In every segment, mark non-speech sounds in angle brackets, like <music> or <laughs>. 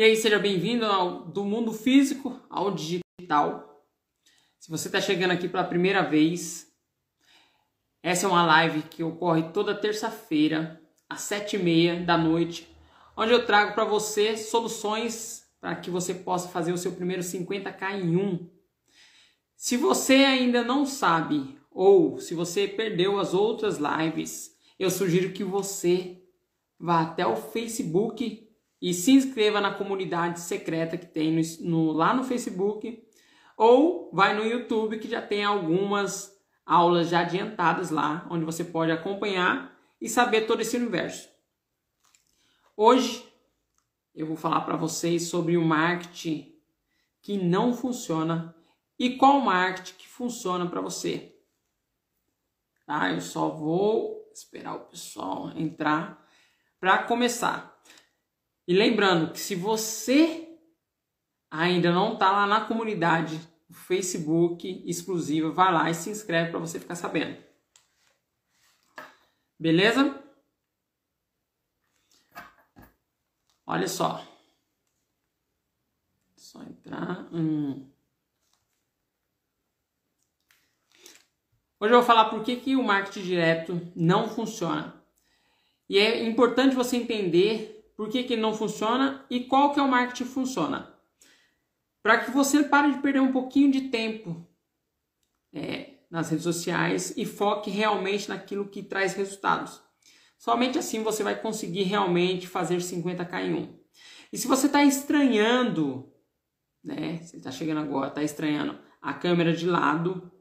E aí, seja bem-vindo do mundo físico ao digital. Se você está chegando aqui pela primeira vez, essa é uma live que ocorre toda terça-feira, às sete e meia da noite, onde eu trago para você soluções para que você possa fazer o seu primeiro 50k em um. Se você ainda não sabe, ou se você perdeu as outras lives, eu sugiro que você vá até o Facebook e se inscreva na comunidade secreta que tem no, no, lá no Facebook ou vai no YouTube que já tem algumas aulas já adiantadas lá, onde você pode acompanhar e saber todo esse universo. Hoje eu vou falar para vocês sobre o marketing que não funciona e qual marketing que funciona para você. Tá? Eu só vou esperar o pessoal entrar para começar. E lembrando que se você ainda não está lá na comunidade Facebook exclusiva, vai lá e se inscreve para você ficar sabendo. Beleza? Olha só. Só entrar. Hum. Hoje eu vou falar por que, que o marketing direto não funciona. E é importante você entender por que, que ele não funciona e qual que é o marketing que funciona. Para que você pare de perder um pouquinho de tempo é, nas redes sociais e foque realmente naquilo que traz resultados. Somente assim você vai conseguir realmente fazer 50k em um. E se você está estranhando, né? Você está chegando agora, está estranhando a câmera de lado,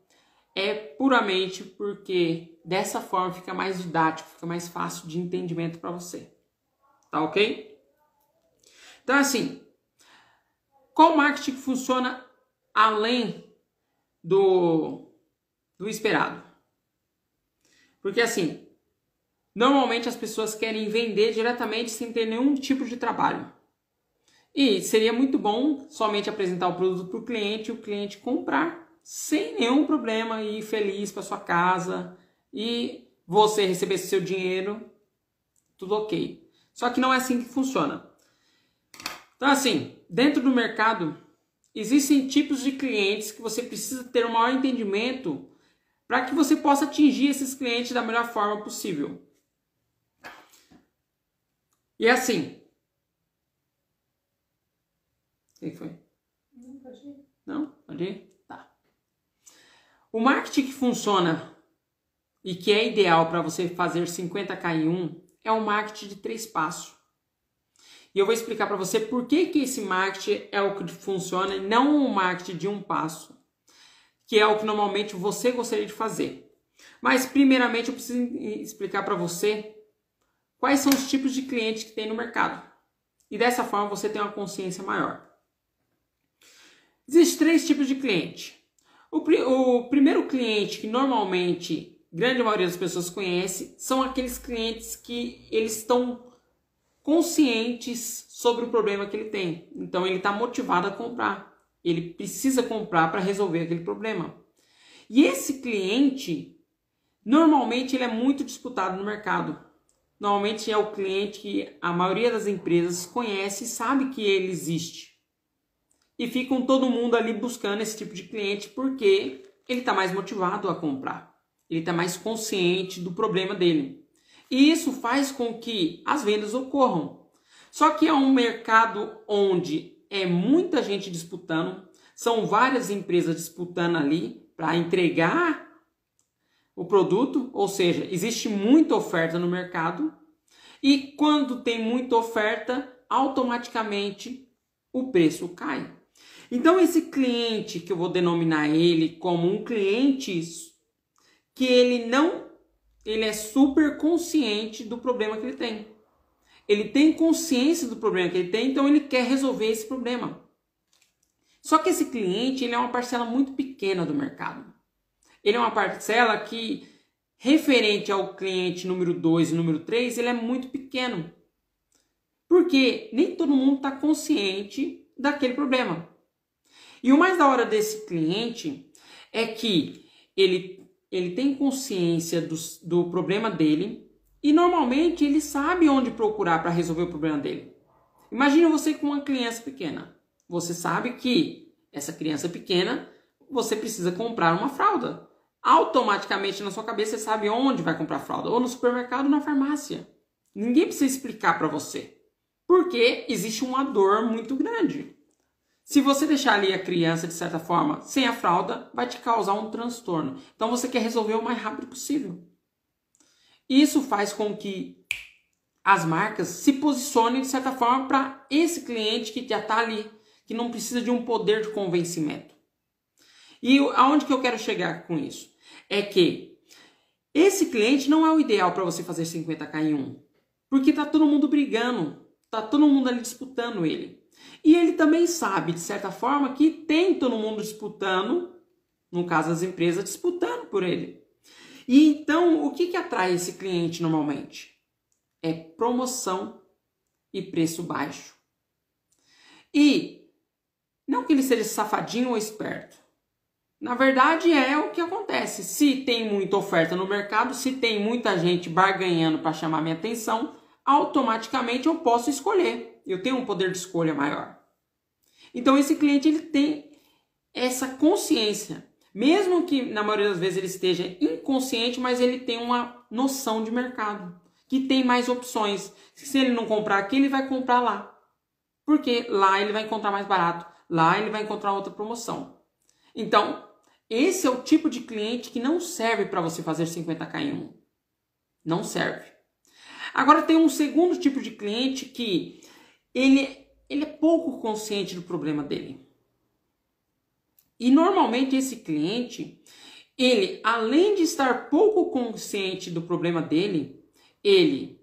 é puramente porque dessa forma fica mais didático, fica mais fácil de entendimento para você. Tá ok? Então, assim, qual marketing funciona além do, do esperado? Porque, assim, normalmente as pessoas querem vender diretamente sem ter nenhum tipo de trabalho. E seria muito bom somente apresentar o produto para o cliente e o cliente comprar sem nenhum problema e ir feliz para sua casa e você receber seu dinheiro, tudo ok. Só que não é assim que funciona. Então, assim, dentro do mercado, existem tipos de clientes que você precisa ter um maior entendimento para que você possa atingir esses clientes da melhor forma possível. E é assim. Quem foi? Não, pode ir. Não? Pode ir? Tá. O marketing que funciona e que é ideal para você fazer 50k em 1 é um marketing de três passos. E eu vou explicar para você por que, que esse marketing é o que funciona e não um marketing de um passo, que é o que normalmente você gostaria de fazer. Mas, primeiramente, eu preciso explicar para você quais são os tipos de clientes que tem no mercado. E dessa forma você tem uma consciência maior. Existem três tipos de cliente. O, o primeiro cliente que normalmente grande maioria das pessoas conhece, são aqueles clientes que eles estão conscientes sobre o problema que ele tem. Então ele está motivado a comprar. Ele precisa comprar para resolver aquele problema. E esse cliente, normalmente ele é muito disputado no mercado. Normalmente é o cliente que a maioria das empresas conhece e sabe que ele existe. E ficam todo mundo ali buscando esse tipo de cliente porque ele está mais motivado a comprar ele está mais consciente do problema dele. E isso faz com que as vendas ocorram. Só que é um mercado onde é muita gente disputando, são várias empresas disputando ali para entregar o produto, ou seja, existe muita oferta no mercado. E quando tem muita oferta, automaticamente o preço cai. Então esse cliente que eu vou denominar ele como um cliente que ele não ele é super consciente do problema que ele tem. Ele tem consciência do problema que ele tem, então ele quer resolver esse problema. Só que esse cliente, ele é uma parcela muito pequena do mercado. Ele é uma parcela que referente ao cliente número 2 e número 3, ele é muito pequeno. Porque nem todo mundo está consciente daquele problema. E o mais da hora desse cliente é que ele ele tem consciência do, do problema dele e normalmente ele sabe onde procurar para resolver o problema dele. Imagine você com uma criança pequena. Você sabe que essa criança pequena, você precisa comprar uma fralda. Automaticamente na sua cabeça você sabe onde vai comprar fralda, ou no supermercado ou na farmácia. Ninguém precisa explicar para você. Porque existe uma dor muito grande. Se você deixar ali a criança, de certa forma, sem a fralda, vai te causar um transtorno. Então você quer resolver o mais rápido possível. Isso faz com que as marcas se posicionem, de certa forma, para esse cliente que já está ali, que não precisa de um poder de convencimento. E aonde que eu quero chegar com isso? É que esse cliente não é o ideal para você fazer 50k em um. Porque tá todo mundo brigando, tá todo mundo ali disputando ele. E ele também sabe, de certa forma, que tem todo mundo disputando, no caso as empresas, disputando por ele. E então, o que, que atrai esse cliente normalmente? É promoção e preço baixo. E não que ele seja safadinho ou esperto. Na verdade, é o que acontece. Se tem muita oferta no mercado, se tem muita gente barganhando para chamar minha atenção, automaticamente eu posso escolher. Eu tenho um poder de escolha maior. Então esse cliente ele tem essa consciência, mesmo que na maioria das vezes ele esteja inconsciente, mas ele tem uma noção de mercado, que tem mais opções. Se ele não comprar aqui, ele vai comprar lá. Porque lá ele vai encontrar mais barato, lá ele vai encontrar outra promoção. Então, esse é o tipo de cliente que não serve para você fazer 50k em um. Não serve. Agora tem um segundo tipo de cliente que ele, ele é pouco consciente do problema dele. E normalmente esse cliente, ele, além de estar pouco consciente do problema dele, ele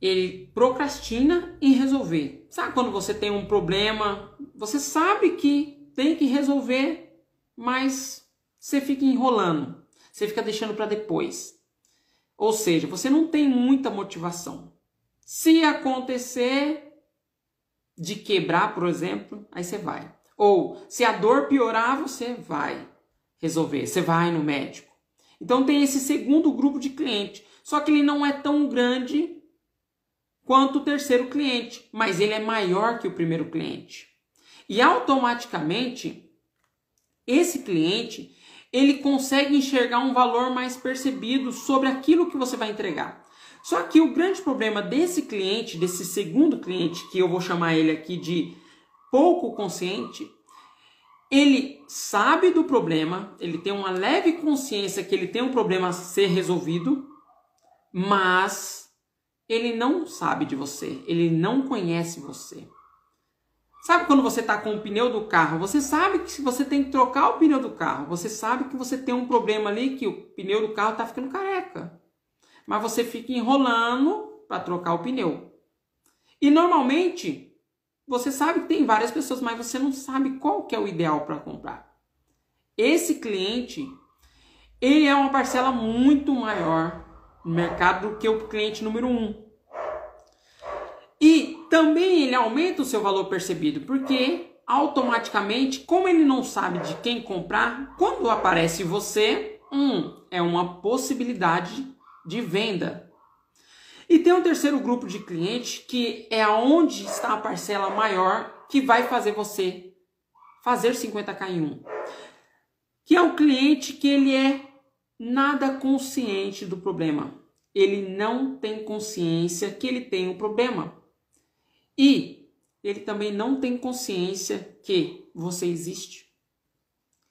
ele procrastina em resolver. Sabe quando você tem um problema, você sabe que tem que resolver, mas você fica enrolando, você fica deixando para depois. Ou seja, você não tem muita motivação. Se acontecer de quebrar, por exemplo, aí você vai. Ou se a dor piorar, você vai resolver, você vai no médico. Então tem esse segundo grupo de cliente, só que ele não é tão grande quanto o terceiro cliente, mas ele é maior que o primeiro cliente. E automaticamente esse cliente ele consegue enxergar um valor mais percebido sobre aquilo que você vai entregar. Só que o grande problema desse cliente, desse segundo cliente, que eu vou chamar ele aqui de pouco consciente, ele sabe do problema, ele tem uma leve consciência que ele tem um problema a ser resolvido, mas ele não sabe de você, ele não conhece você. Sabe quando você está com o pneu do carro? Você sabe que se você tem que trocar o pneu do carro, você sabe que você tem um problema ali que o pneu do carro está ficando careca. Mas você fica enrolando para trocar o pneu. E normalmente você sabe que tem várias pessoas, mas você não sabe qual que é o ideal para comprar. Esse cliente, ele é uma parcela muito maior no mercado do que o cliente número um. E também ele aumenta o seu valor percebido, porque automaticamente, como ele não sabe de quem comprar, quando aparece você, hum, é uma possibilidade de venda. E tem um terceiro grupo de clientes que é aonde está a parcela maior que vai fazer você fazer 50k em um. Que é o cliente que ele é nada consciente do problema. Ele não tem consciência que ele tem um problema. E ele também não tem consciência que você existe.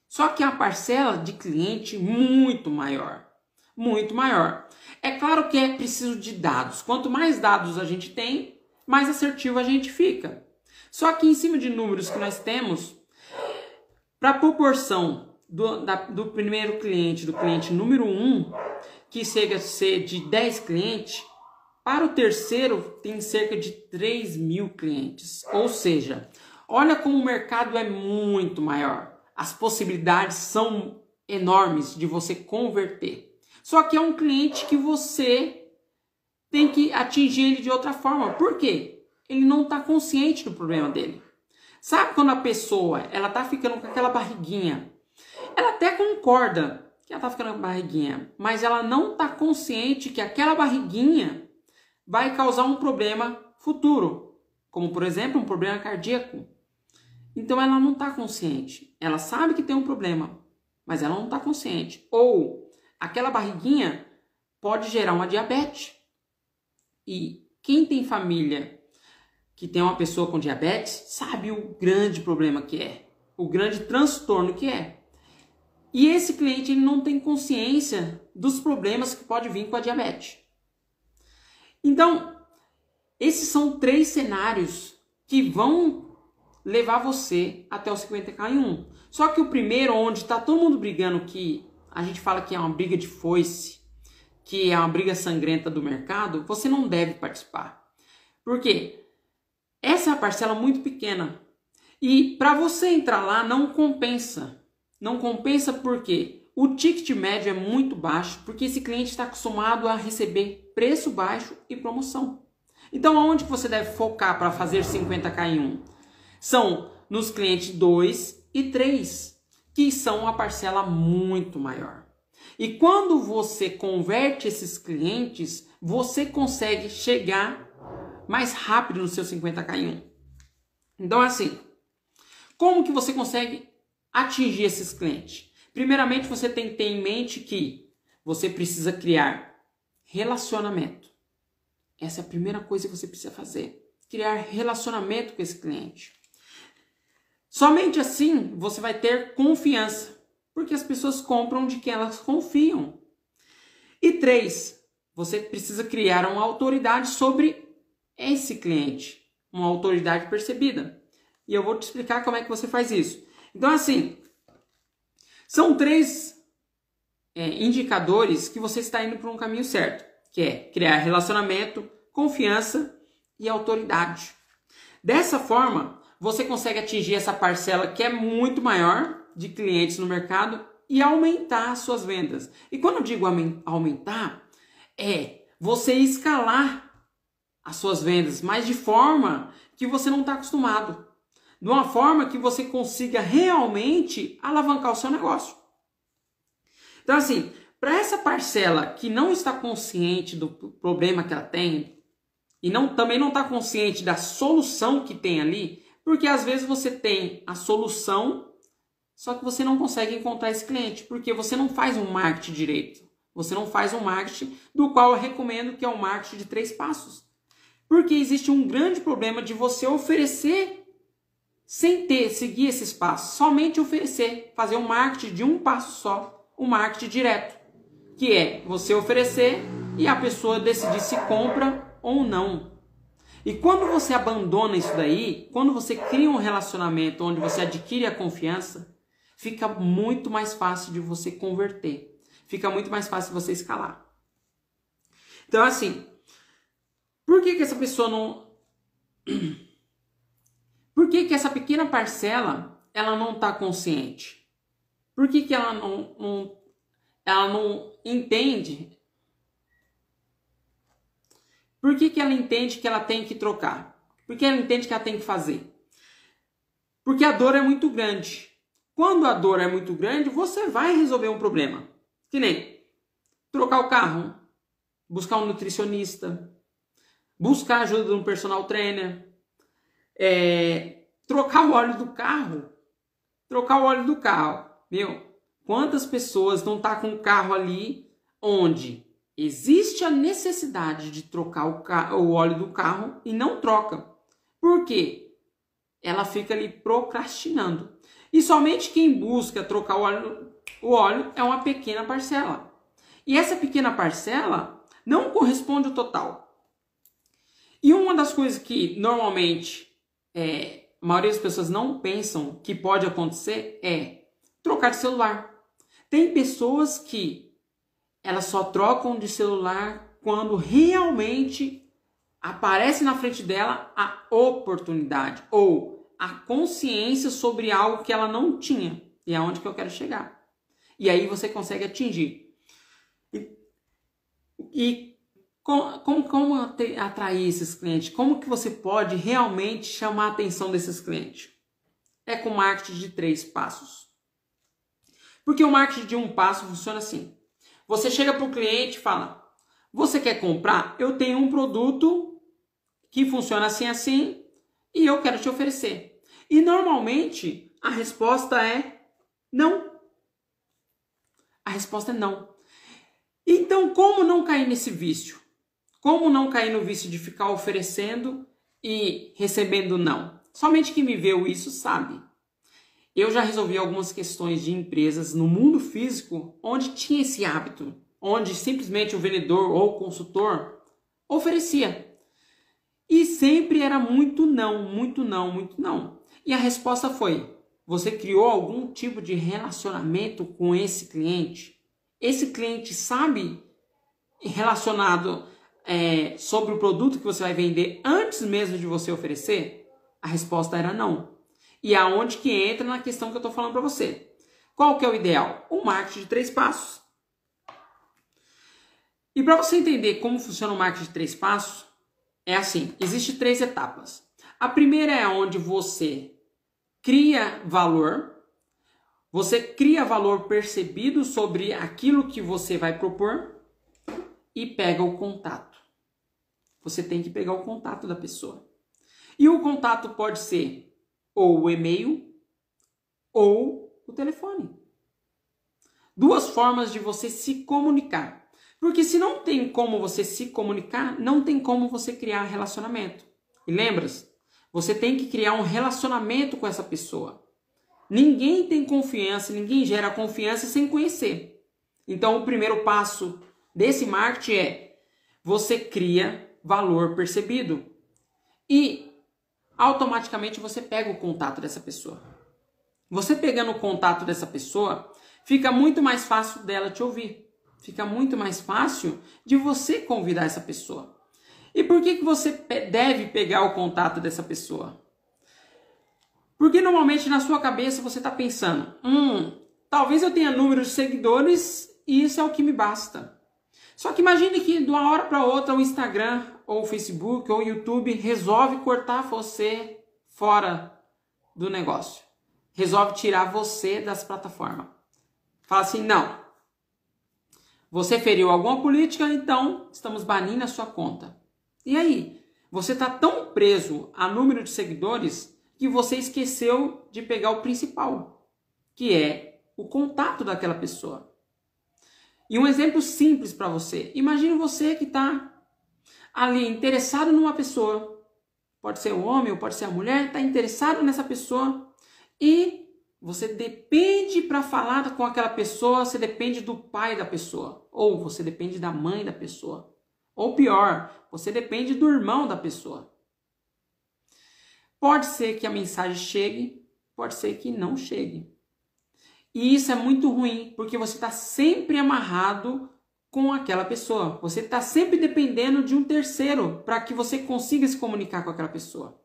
Só que a parcela de cliente muito maior, muito maior. É claro que é preciso de dados. Quanto mais dados a gente tem, mais assertivo a gente fica. Só que em cima de números que nós temos, para a proporção do, da, do primeiro cliente, do cliente número 1, um, que chega a ser de 10 clientes, para o terceiro, tem cerca de 3 mil clientes. Ou seja, olha como o mercado é muito maior. As possibilidades são enormes de você converter. Só que é um cliente que você tem que atingir ele de outra forma. Por quê? Ele não está consciente do problema dele. Sabe quando a pessoa ela tá ficando com aquela barriguinha? Ela até concorda que ela tá ficando com barriguinha, mas ela não está consciente que aquela barriguinha vai causar um problema futuro. como por exemplo um problema cardíaco. Então ela não está consciente. Ela sabe que tem um problema, mas ela não está consciente. Ou aquela barriguinha pode gerar uma diabetes. E quem tem família que tem uma pessoa com diabetes sabe o grande problema que é, o grande transtorno que é. E esse cliente ele não tem consciência dos problemas que pode vir com a diabetes. Então, esses são três cenários que vão levar você até o 50k em 1. Só que o primeiro, onde está todo mundo brigando, que a gente fala que é uma briga de foice, que é uma briga sangrenta do mercado, você não deve participar. Por quê? Essa é uma parcela muito pequena. E para você entrar lá não compensa. Não compensa porque o ticket médio é muito baixo, porque esse cliente está acostumado a receber preço baixo e promoção. Então, aonde você deve focar para fazer 50k em 1? São nos clientes 2 e 3, que são uma parcela muito maior. E quando você converte esses clientes, você consegue chegar mais rápido no seu 50k em 1. Então, assim, como que você consegue atingir esses clientes? Primeiramente, você tem que ter em mente que você precisa criar relacionamento. Essa é a primeira coisa que você precisa fazer. Criar relacionamento com esse cliente. Somente assim você vai ter confiança, porque as pessoas compram de quem elas confiam. E três, você precisa criar uma autoridade sobre esse cliente, uma autoridade percebida. E eu vou te explicar como é que você faz isso. Então, assim, são três é, indicadores que você está indo para um caminho certo, que é criar relacionamento, confiança e autoridade. Dessa forma, você consegue atingir essa parcela que é muito maior de clientes no mercado e aumentar as suas vendas. E quando eu digo aumentar, é você escalar as suas vendas, mas de forma que você não está acostumado. De uma forma que você consiga realmente alavancar o seu negócio. Então, assim, para essa parcela que não está consciente do problema que ela tem e não, também não está consciente da solução que tem ali, porque às vezes você tem a solução, só que você não consegue encontrar esse cliente, porque você não faz um marketing direito. Você não faz um marketing do qual eu recomendo que é um marketing de três passos. Porque existe um grande problema de você oferecer sem ter, seguir esses passos. Somente oferecer, fazer um marketing de um passo só, o um marketing direto. Que é você oferecer e a pessoa decidir se compra ou não. E quando você abandona isso daí, quando você cria um relacionamento onde você adquire a confiança, fica muito mais fácil de você converter. Fica muito mais fácil você escalar. Então, assim, por que, que essa pessoa não. <clears throat> Por que, que essa pequena parcela ela não está consciente? Por que, que ela não, não, ela não entende? Por que, que ela entende que ela tem que trocar? Por que ela entende que ela tem que fazer? Porque a dor é muito grande. Quando a dor é muito grande, você vai resolver um problema. Que nem trocar o carro, buscar um nutricionista, buscar ajuda de um personal trainer, é, trocar o óleo do carro, trocar o óleo do carro. Meu, quantas pessoas não tá com o carro ali onde existe a necessidade de trocar o, o óleo do carro e não troca? Por quê? Ela fica ali procrastinando. E somente quem busca trocar o óleo, o óleo é uma pequena parcela. E essa pequena parcela não corresponde ao total. E uma das coisas que normalmente é, a maioria das pessoas não pensam que pode acontecer é trocar de celular. Tem pessoas que elas só trocam de celular quando realmente aparece na frente dela a oportunidade ou a consciência sobre algo que ela não tinha. E é onde que eu quero chegar. E aí você consegue atingir. E, e como, como, como atrair esses clientes? Como que você pode realmente chamar a atenção desses clientes? É com marketing de três passos. Porque o marketing de um passo funciona assim. Você chega para o cliente e fala: Você quer comprar? Eu tenho um produto que funciona assim assim e eu quero te oferecer. E normalmente a resposta é não. A resposta é não. Então, como não cair nesse vício? Como não cair no vício de ficar oferecendo e recebendo não? Somente quem viveu isso sabe. Eu já resolvi algumas questões de empresas no mundo físico onde tinha esse hábito, onde simplesmente o vendedor ou o consultor oferecia. E sempre era muito não, muito não, muito não. E a resposta foi: você criou algum tipo de relacionamento com esse cliente? Esse cliente sabe relacionado é, sobre o produto que você vai vender antes mesmo de você oferecer? A resposta era não. E aonde que entra na questão que eu estou falando para você? Qual que é o ideal? O marketing de três passos. E para você entender como funciona o marketing de três passos, é assim: existe três etapas. A primeira é onde você cria valor, você cria valor percebido sobre aquilo que você vai propor e pega o contato. Você tem que pegar o contato da pessoa. E o contato pode ser ou o e-mail ou o telefone. Duas formas de você se comunicar. Porque se não tem como você se comunicar, não tem como você criar relacionamento. E lembra-se, você tem que criar um relacionamento com essa pessoa. Ninguém tem confiança, ninguém gera confiança sem conhecer. Então, o primeiro passo desse marketing é você cria valor percebido. E automaticamente você pega o contato dessa pessoa. Você pegando o contato dessa pessoa, fica muito mais fácil dela te ouvir fica muito mais fácil de você convidar essa pessoa. E por que, que você deve pegar o contato dessa pessoa? Porque normalmente na sua cabeça você está pensando: hum, talvez eu tenha número de seguidores e isso é o que me basta. Só que imagine que de uma hora para outra o Instagram, ou o Facebook, ou o YouTube resolve cortar você fora do negócio. Resolve tirar você das plataformas. Fala assim: não, você feriu alguma política, então estamos banindo a sua conta. E aí? Você está tão preso a número de seguidores que você esqueceu de pegar o principal, que é o contato daquela pessoa. E um exemplo simples para você. Imagine você que está ali interessado numa pessoa. Pode ser o homem ou pode ser a mulher, está interessado nessa pessoa e você depende para falar com aquela pessoa, você depende do pai da pessoa, ou você depende da mãe da pessoa, ou pior, você depende do irmão da pessoa. Pode ser que a mensagem chegue, pode ser que não chegue. E isso é muito ruim, porque você está sempre amarrado com aquela pessoa. Você está sempre dependendo de um terceiro para que você consiga se comunicar com aquela pessoa.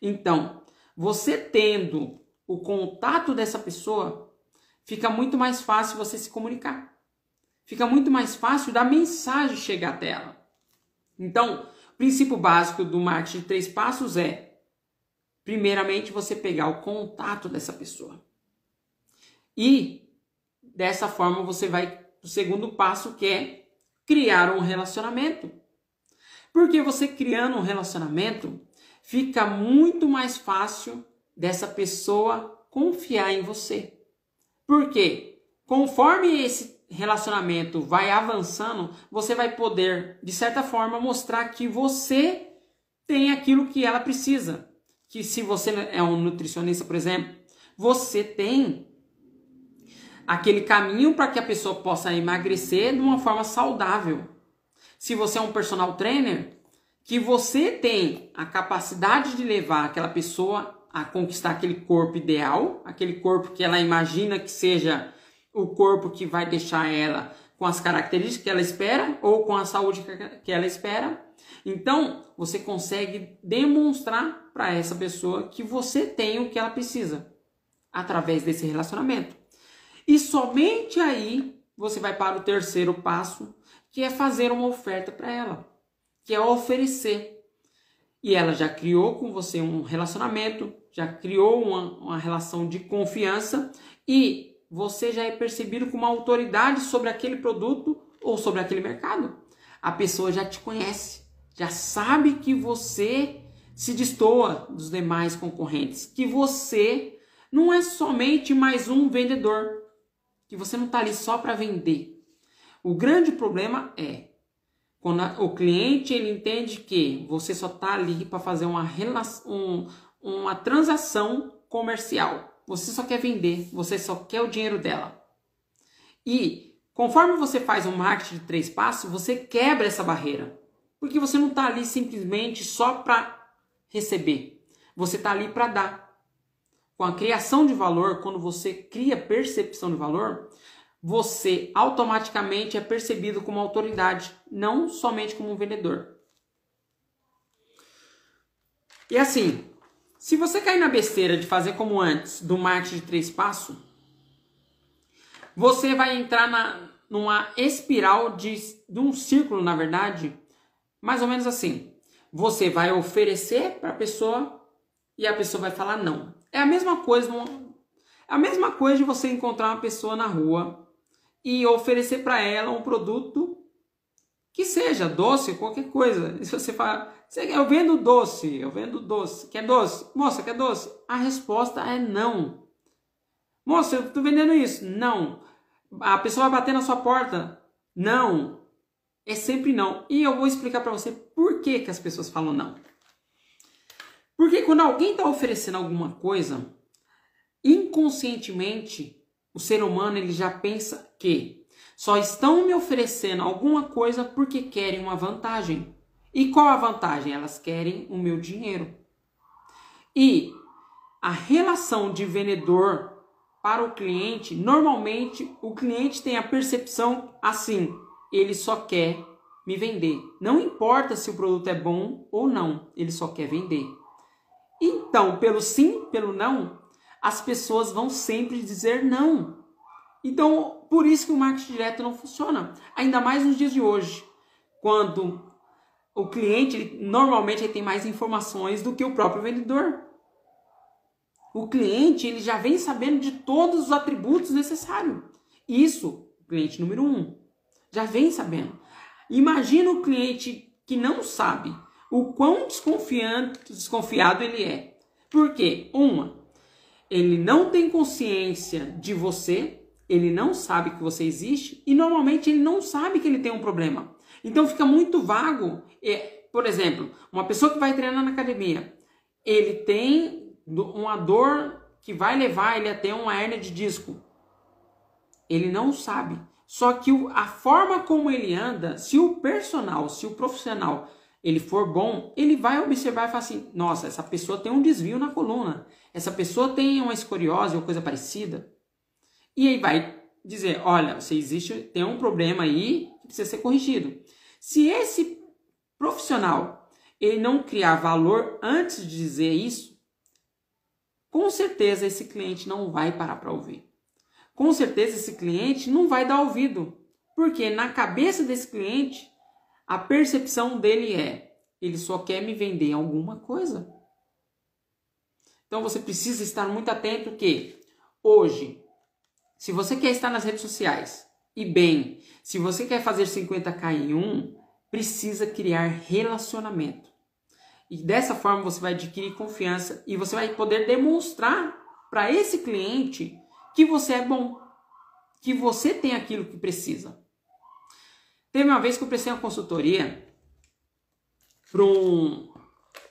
Então, você tendo o contato dessa pessoa, fica muito mais fácil você se comunicar. Fica muito mais fácil da mensagem chegar até ela. Então, o princípio básico do marketing de três passos é: primeiramente, você pegar o contato dessa pessoa. E dessa forma você vai o segundo passo, que é criar um relacionamento. Porque você criando um relacionamento, fica muito mais fácil dessa pessoa confiar em você. Porque conforme esse relacionamento vai avançando, você vai poder, de certa forma, mostrar que você tem aquilo que ela precisa. Que se você é um nutricionista, por exemplo, você tem aquele caminho para que a pessoa possa emagrecer de uma forma saudável. Se você é um personal trainer, que você tem a capacidade de levar aquela pessoa a conquistar aquele corpo ideal, aquele corpo que ela imagina que seja o corpo que vai deixar ela com as características que ela espera ou com a saúde que ela espera. Então, você consegue demonstrar para essa pessoa que você tem o que ela precisa através desse relacionamento. E somente aí você vai para o terceiro passo, que é fazer uma oferta para ela, que é oferecer. E ela já criou com você um relacionamento, já criou uma, uma relação de confiança e você já é percebido como uma autoridade sobre aquele produto ou sobre aquele mercado. A pessoa já te conhece, já sabe que você se destoa dos demais concorrentes, que você não é somente mais um vendedor, que você não está ali só para vender. O grande problema é quando o cliente ele entende que você só está ali para fazer uma, um, uma transação comercial. Você só quer vender, você só quer o dinheiro dela. E conforme você faz um marketing de três passos, você quebra essa barreira. Porque você não está ali simplesmente só para receber. Você está ali para dar. Com a criação de valor, quando você cria percepção de valor, você automaticamente é percebido como autoridade, não somente como um vendedor. E assim, se você cair na besteira de fazer como antes, do marketing de três passos, você vai entrar na, numa espiral de, de um círculo, na verdade, mais ou menos assim. Você vai oferecer para a pessoa e a pessoa vai falar não. É a mesma coisa, é a mesma coisa de você encontrar uma pessoa na rua e oferecer para ela um produto que seja doce, qualquer coisa. E se você fala, eu vendo doce, eu vendo doce, quer doce? Moça, quer doce? A resposta é não. Moça, eu estou vendendo isso. Não. A pessoa vai bater na sua porta. Não. É sempre não. E eu vou explicar para você por que, que as pessoas falam não. Porque quando alguém está oferecendo alguma coisa, inconscientemente o ser humano ele já pensa que só estão me oferecendo alguma coisa porque querem uma vantagem. E qual a vantagem? Elas querem o meu dinheiro. E a relação de vendedor para o cliente, normalmente o cliente tem a percepção assim: ele só quer me vender. Não importa se o produto é bom ou não, ele só quer vender. Então, pelo sim, pelo não, as pessoas vão sempre dizer não. Então, por isso que o marketing direto não funciona. Ainda mais nos dias de hoje, quando o cliente ele, normalmente ele tem mais informações do que o próprio vendedor. O cliente ele já vem sabendo de todos os atributos necessários. Isso, cliente número um, já vem sabendo. Imagina o cliente que não sabe o quão desconfiado ele é. Por quê? Uma, ele não tem consciência de você, ele não sabe que você existe e normalmente ele não sabe que ele tem um problema. Então fica muito vago. É, por exemplo, uma pessoa que vai treinar na academia, ele tem uma dor que vai levar ele a ter uma hernia de disco. Ele não sabe. Só que a forma como ele anda, se o personal, se o profissional ele for bom, ele vai observar e falar assim: nossa, essa pessoa tem um desvio na coluna, essa pessoa tem uma escoliose ou coisa parecida. E aí vai dizer: olha, você existe, tem um problema aí que precisa ser corrigido. Se esse profissional ele não criar valor antes de dizer isso, com certeza esse cliente não vai parar para ouvir. Com certeza esse cliente não vai dar ouvido, porque na cabeça desse cliente a percepção dele é: ele só quer me vender alguma coisa. Então você precisa estar muito atento que hoje, se você quer estar nas redes sociais e bem, se você quer fazer 50k em um, precisa criar relacionamento. E dessa forma você vai adquirir confiança e você vai poder demonstrar para esse cliente que você é bom, que você tem aquilo que precisa. Teve uma vez que eu prestei uma consultoria para um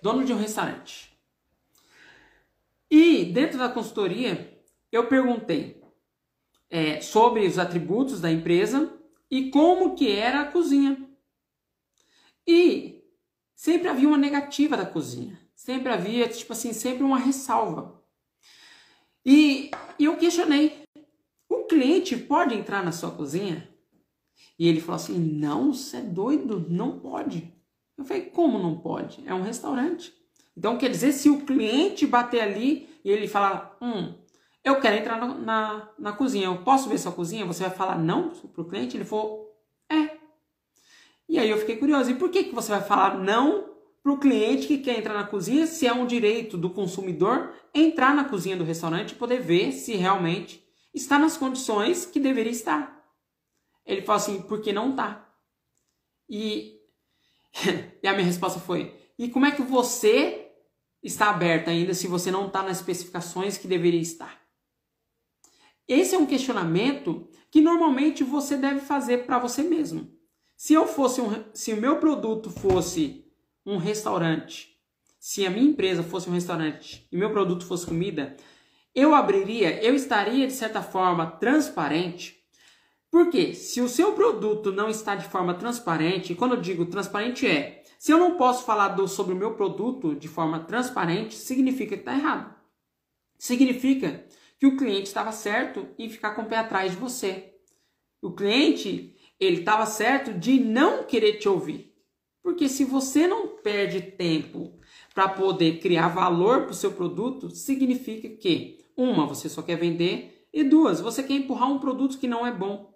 dono de um restaurante. E dentro da consultoria, eu perguntei é, sobre os atributos da empresa e como que era a cozinha. E sempre havia uma negativa da cozinha. Sempre havia, tipo assim, sempre uma ressalva. E, e eu questionei: o cliente pode entrar na sua cozinha? E ele falou assim: Não, você é doido, não pode. Eu falei: Como não pode? É um restaurante. Então quer dizer, se o cliente bater ali e ele falar: Hum, eu quero entrar na, na, na cozinha, eu posso ver sua cozinha? Você vai falar não para o cliente? Ele falou: É. E aí eu fiquei curioso: e por que, que você vai falar não para o cliente que quer entrar na cozinha se é um direito do consumidor entrar na cozinha do restaurante e poder ver se realmente está nas condições que deveria estar? Ele falou assim, porque não tá. E, <laughs> e a minha resposta foi, e como é que você está aberta ainda se você não está nas especificações que deveria estar? Esse é um questionamento que normalmente você deve fazer para você mesmo. Se eu fosse um, se o meu produto fosse um restaurante, se a minha empresa fosse um restaurante e meu produto fosse comida, eu abriria, eu estaria de certa forma transparente. Porque se o seu produto não está de forma transparente, quando eu digo transparente é, se eu não posso falar do, sobre o meu produto de forma transparente, significa que está errado. Significa que o cliente estava certo em ficar com o pé atrás de você. O cliente, ele estava certo de não querer te ouvir. Porque se você não perde tempo para poder criar valor para o seu produto, significa que, uma, você só quer vender, e duas, você quer empurrar um produto que não é bom.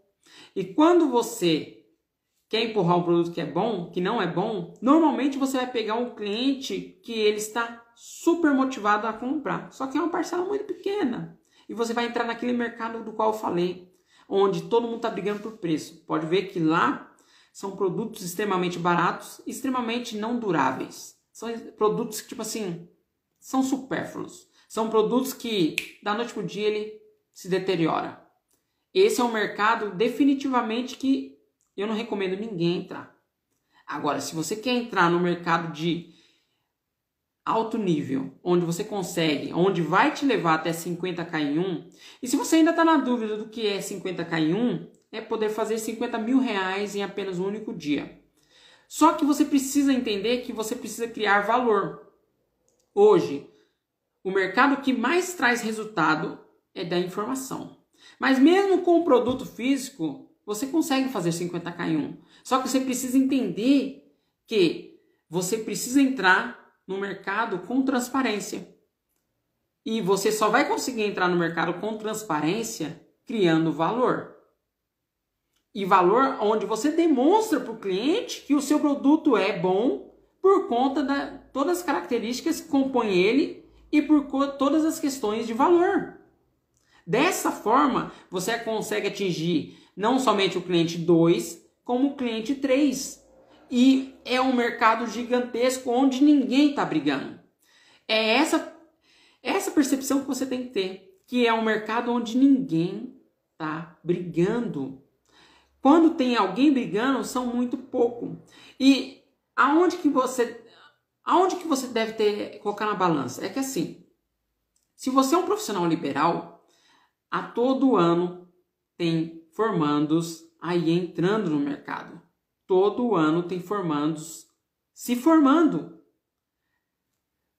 E quando você quer empurrar um produto que é bom, que não é bom, normalmente você vai pegar um cliente que ele está super motivado a comprar, só que é uma parcela muito pequena e você vai entrar naquele mercado do qual eu falei, onde todo mundo está brigando por preço. Pode ver que lá são produtos extremamente baratos, extremamente não duráveis. São produtos que, tipo assim, são supérfluos. São produtos que, da noite para o dia, ele se deteriora. Esse é um mercado definitivamente que eu não recomendo ninguém entrar. Agora, se você quer entrar no mercado de alto nível, onde você consegue, onde vai te levar até 50k em um, e se você ainda está na dúvida do que é 50k em um, é poder fazer 50 mil reais em apenas um único dia. Só que você precisa entender que você precisa criar valor. Hoje, o mercado que mais traz resultado é da informação. Mas mesmo com o produto físico, você consegue fazer 50k em um. Só que você precisa entender que você precisa entrar no mercado com transparência. E você só vai conseguir entrar no mercado com transparência criando valor. E valor onde você demonstra para o cliente que o seu produto é bom por conta de todas as características que compõem ele e por todas as questões de valor. Dessa forma, você consegue atingir não somente o cliente 2, como o cliente 3 e é um mercado gigantesco onde ninguém está brigando. É essa, essa percepção que você tem que ter, que é um mercado onde ninguém está brigando. Quando tem alguém brigando, são muito pouco. E aonde que você aonde que você deve ter colocar na balança? É que assim, se você é um profissional liberal, a todo ano tem formandos aí entrando no mercado todo ano tem formandos se formando.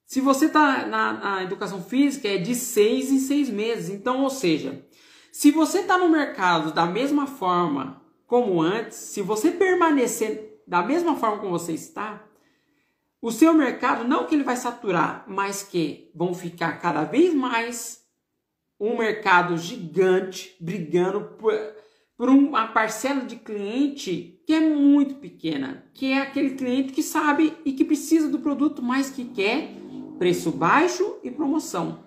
Se você está na, na, educação física, é de seis em seis meses. Então, ou seja, se você está no mercado da mesma forma como antes, se você permanecer da mesma forma como você está, o seu mercado, não que ele vai saturar, mas que vão ficar cada vez mais um mercado gigante brigando por, por uma parcela de cliente que é muito pequena, que é aquele cliente que sabe e que precisa do produto, mas que quer preço baixo e promoção.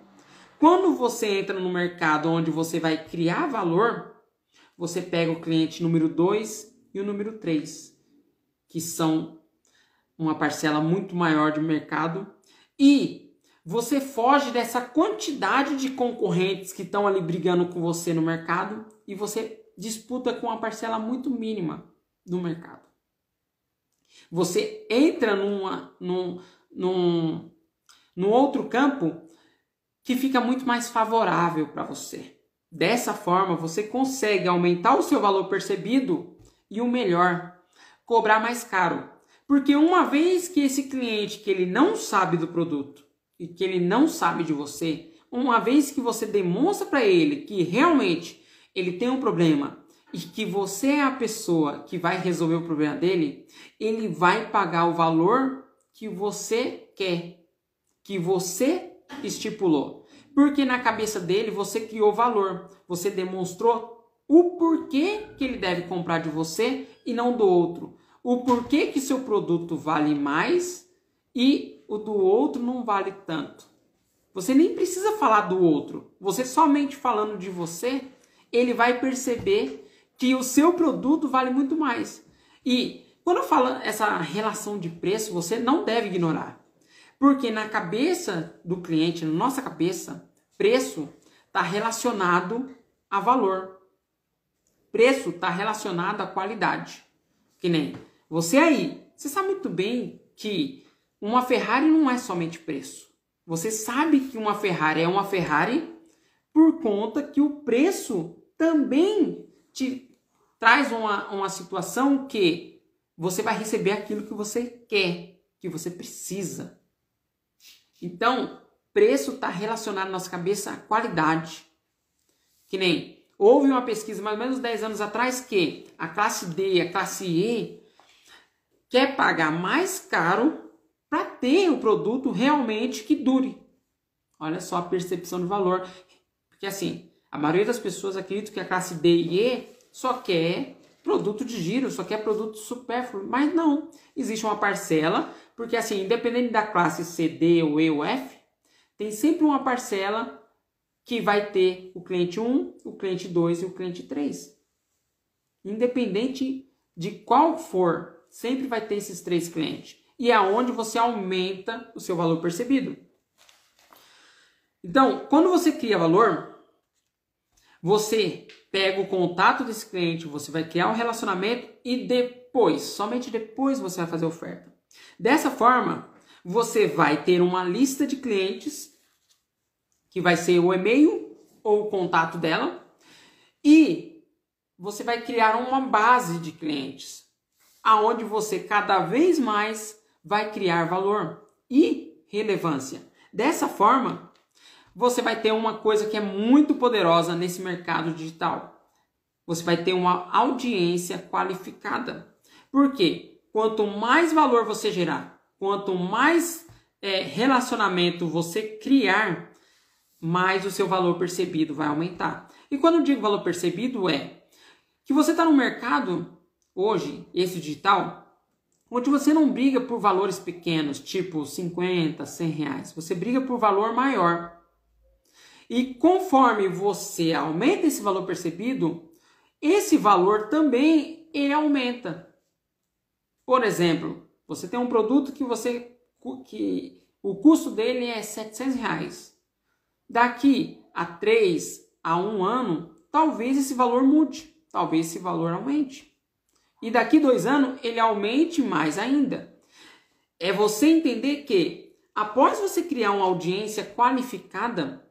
Quando você entra no mercado onde você vai criar valor, você pega o cliente número 2 e o número 3, que são uma parcela muito maior de mercado e você foge dessa quantidade de concorrentes que estão ali brigando com você no mercado e você disputa com uma parcela muito mínima do mercado. Você entra numa, num, num, num outro campo que fica muito mais favorável para você. Dessa forma, você consegue aumentar o seu valor percebido e o melhor, cobrar mais caro. Porque uma vez que esse cliente que ele não sabe do produto e que ele não sabe de você, uma vez que você demonstra para ele que realmente ele tem um problema e que você é a pessoa que vai resolver o problema dele, ele vai pagar o valor que você quer, que você estipulou. Porque na cabeça dele você criou valor, você demonstrou o porquê que ele deve comprar de você e não do outro. O porquê que seu produto vale mais e o do outro não vale tanto. Você nem precisa falar do outro. Você somente falando de você, ele vai perceber que o seu produto vale muito mais. E quando eu falo essa relação de preço, você não deve ignorar. Porque na cabeça do cliente, na nossa cabeça, preço está relacionado a valor. Preço está relacionado à qualidade. Que nem você aí, você sabe muito bem que uma Ferrari não é somente preço. Você sabe que uma Ferrari é uma Ferrari por conta que o preço também te traz uma, uma situação que você vai receber aquilo que você quer, que você precisa. Então, preço está relacionado na nossa cabeça à qualidade. Que nem houve uma pesquisa mais ou menos 10 anos atrás que a classe D e a classe E quer pagar mais caro para ter o produto realmente que dure. Olha só a percepção de valor. Porque assim, a maioria das pessoas acredita que a classe D e E só quer produto de giro, só quer produto supérfluo, mas não. Existe uma parcela, porque assim, independente da classe C, D ou E ou F, tem sempre uma parcela que vai ter o cliente 1, o cliente 2 e o cliente 3. Independente de qual for, sempre vai ter esses três clientes. E é onde você aumenta o seu valor percebido. Então, quando você cria valor, você pega o contato desse cliente, você vai criar um relacionamento e depois, somente depois você vai fazer a oferta. Dessa forma, você vai ter uma lista de clientes que vai ser o e-mail ou o contato dela e você vai criar uma base de clientes aonde você cada vez mais vai criar valor e relevância. Dessa forma, você vai ter uma coisa que é muito poderosa nesse mercado digital. Você vai ter uma audiência qualificada. Por quê? Quanto mais valor você gerar, quanto mais é, relacionamento você criar, mais o seu valor percebido vai aumentar. E quando eu digo valor percebido é que você está no mercado hoje, esse digital, onde você não briga por valores pequenos, tipo 50, 100 reais. Você briga por valor maior. E conforme você aumenta esse valor percebido, esse valor também ele aumenta. Por exemplo, você tem um produto que você que o custo dele é 700 reais. Daqui a 3 a 1 ano, talvez esse valor mude, talvez esse valor aumente. E daqui dois anos ele aumente mais ainda. É você entender que após você criar uma audiência qualificada,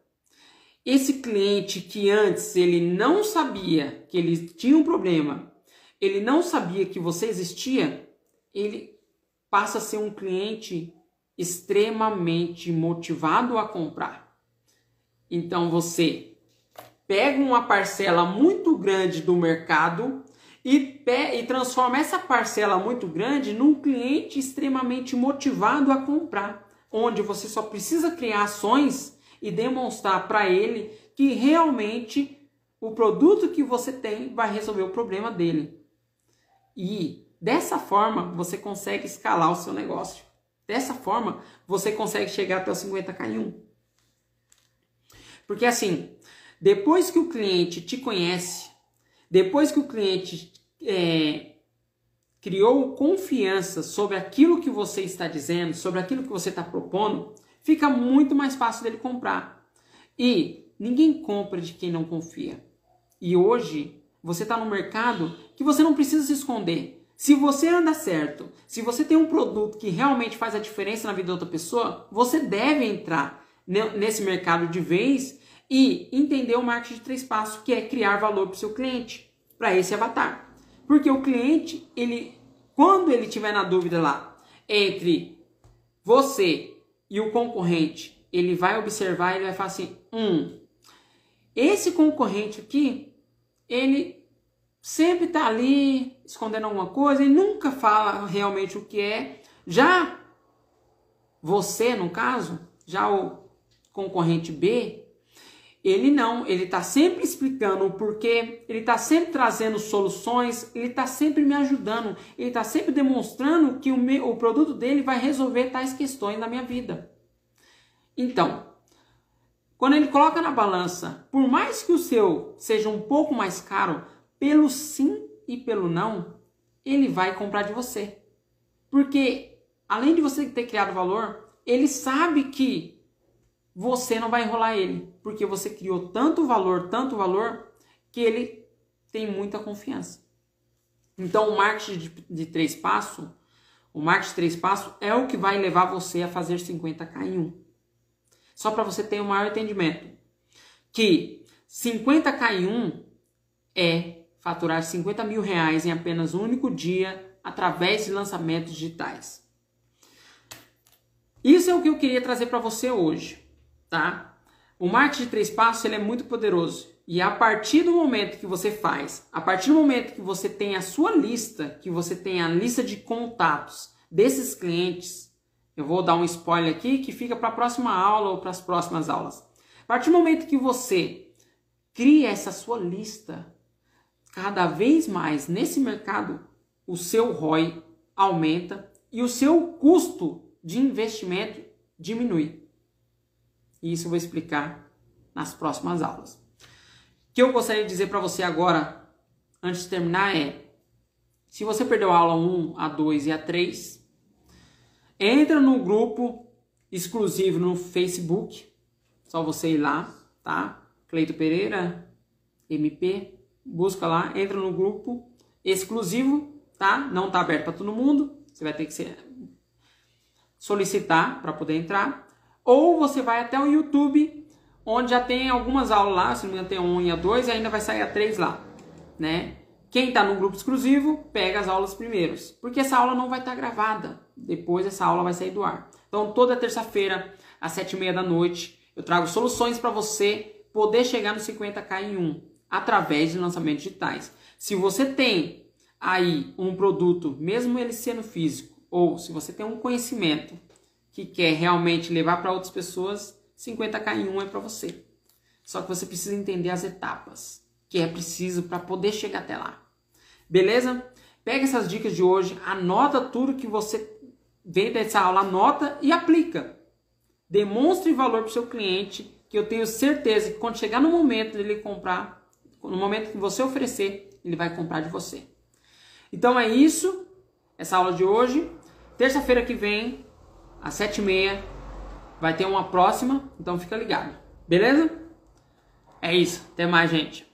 esse cliente que antes ele não sabia que ele tinha um problema, ele não sabia que você existia, ele passa a ser um cliente extremamente motivado a comprar. Então você pega uma parcela muito grande do mercado e, e transforma essa parcela muito grande num cliente extremamente motivado a comprar, onde você só precisa criar ações e demonstrar para ele que realmente o produto que você tem vai resolver o problema dele. E dessa forma você consegue escalar o seu negócio. Dessa forma você consegue chegar até os 50k em um. Porque assim, depois que o cliente te conhece, depois que o cliente é, criou confiança sobre aquilo que você está dizendo, sobre aquilo que você está propondo, fica muito mais fácil dele comprar. E ninguém compra de quem não confia. E hoje você está no mercado que você não precisa se esconder. Se você anda certo, se você tem um produto que realmente faz a diferença na vida da outra pessoa, você deve entrar nesse mercado de vez e entender o marketing de três passos, que é criar valor para o seu cliente, para esse avatar. Porque o cliente, ele, quando ele tiver na dúvida lá entre você e o concorrente, ele vai observar e vai falar assim: hum, esse concorrente aqui, ele sempre está ali escondendo alguma coisa e nunca fala realmente o que é. Já você, no caso, já o concorrente B, ele não, ele está sempre explicando o porquê, ele está sempre trazendo soluções, ele está sempre me ajudando, ele está sempre demonstrando que o, meu, o produto dele vai resolver tais questões na minha vida. Então, quando ele coloca na balança, por mais que o seu seja um pouco mais caro, pelo sim e pelo não, ele vai comprar de você. Porque além de você ter criado valor, ele sabe que você não vai enrolar ele, porque você criou tanto valor, tanto valor, que ele tem muita confiança. Então, o marketing de, de três passos, o marketing de três passos é o que vai levar você a fazer 50k em um. Só para você ter um maior entendimento. Que 50k em um é faturar 50 mil reais em apenas um único dia através de lançamentos digitais. Isso é o que eu queria trazer para você hoje, tá? O marketing de três passos ele é muito poderoso e a partir do momento que você faz, a partir do momento que você tem a sua lista, que você tem a lista de contatos desses clientes, eu vou dar um spoiler aqui que fica para a próxima aula ou para as próximas aulas. A partir do momento que você cria essa sua lista, cada vez mais nesse mercado o seu ROI aumenta e o seu custo de investimento diminui. E isso eu vou explicar nas próximas aulas. O que eu gostaria de dizer para você agora, antes de terminar, é: se você perdeu a aula 1, a 2 e a 3, entra no grupo exclusivo no Facebook. Só você ir lá, tá? Cleito Pereira, MP, busca lá, entra no grupo exclusivo, tá? Não tá aberto para todo mundo. Você vai ter que ser solicitar para poder entrar, ou você vai até o YouTube, onde já tem algumas aulas lá, se não me engano tem a 1 e a 2 e ainda vai sair a 3 lá, né? Quem está no grupo exclusivo, pega as aulas primeiros, porque essa aula não vai estar tá gravada, depois essa aula vai sair do ar. Então toda terça-feira, às 7h30 da noite, eu trago soluções para você poder chegar no 50k em 1, através de lançamentos digitais. Se você tem aí um produto, mesmo ele sendo físico, ou se você tem um conhecimento que quer realmente levar para outras pessoas, 50k em 1 é para você. Só que você precisa entender as etapas que é preciso para poder chegar até lá. Beleza? Pega essas dicas de hoje, anota tudo que você vê dessa aula, anota e aplica. Demonstre valor para o seu cliente, que eu tenho certeza que quando chegar no momento dele comprar, no momento que você oferecer, ele vai comprar de você. Então é isso, essa aula de hoje. Terça-feira que vem, às sete e meia, vai ter uma próxima, então fica ligado. Beleza? É isso. Até mais, gente.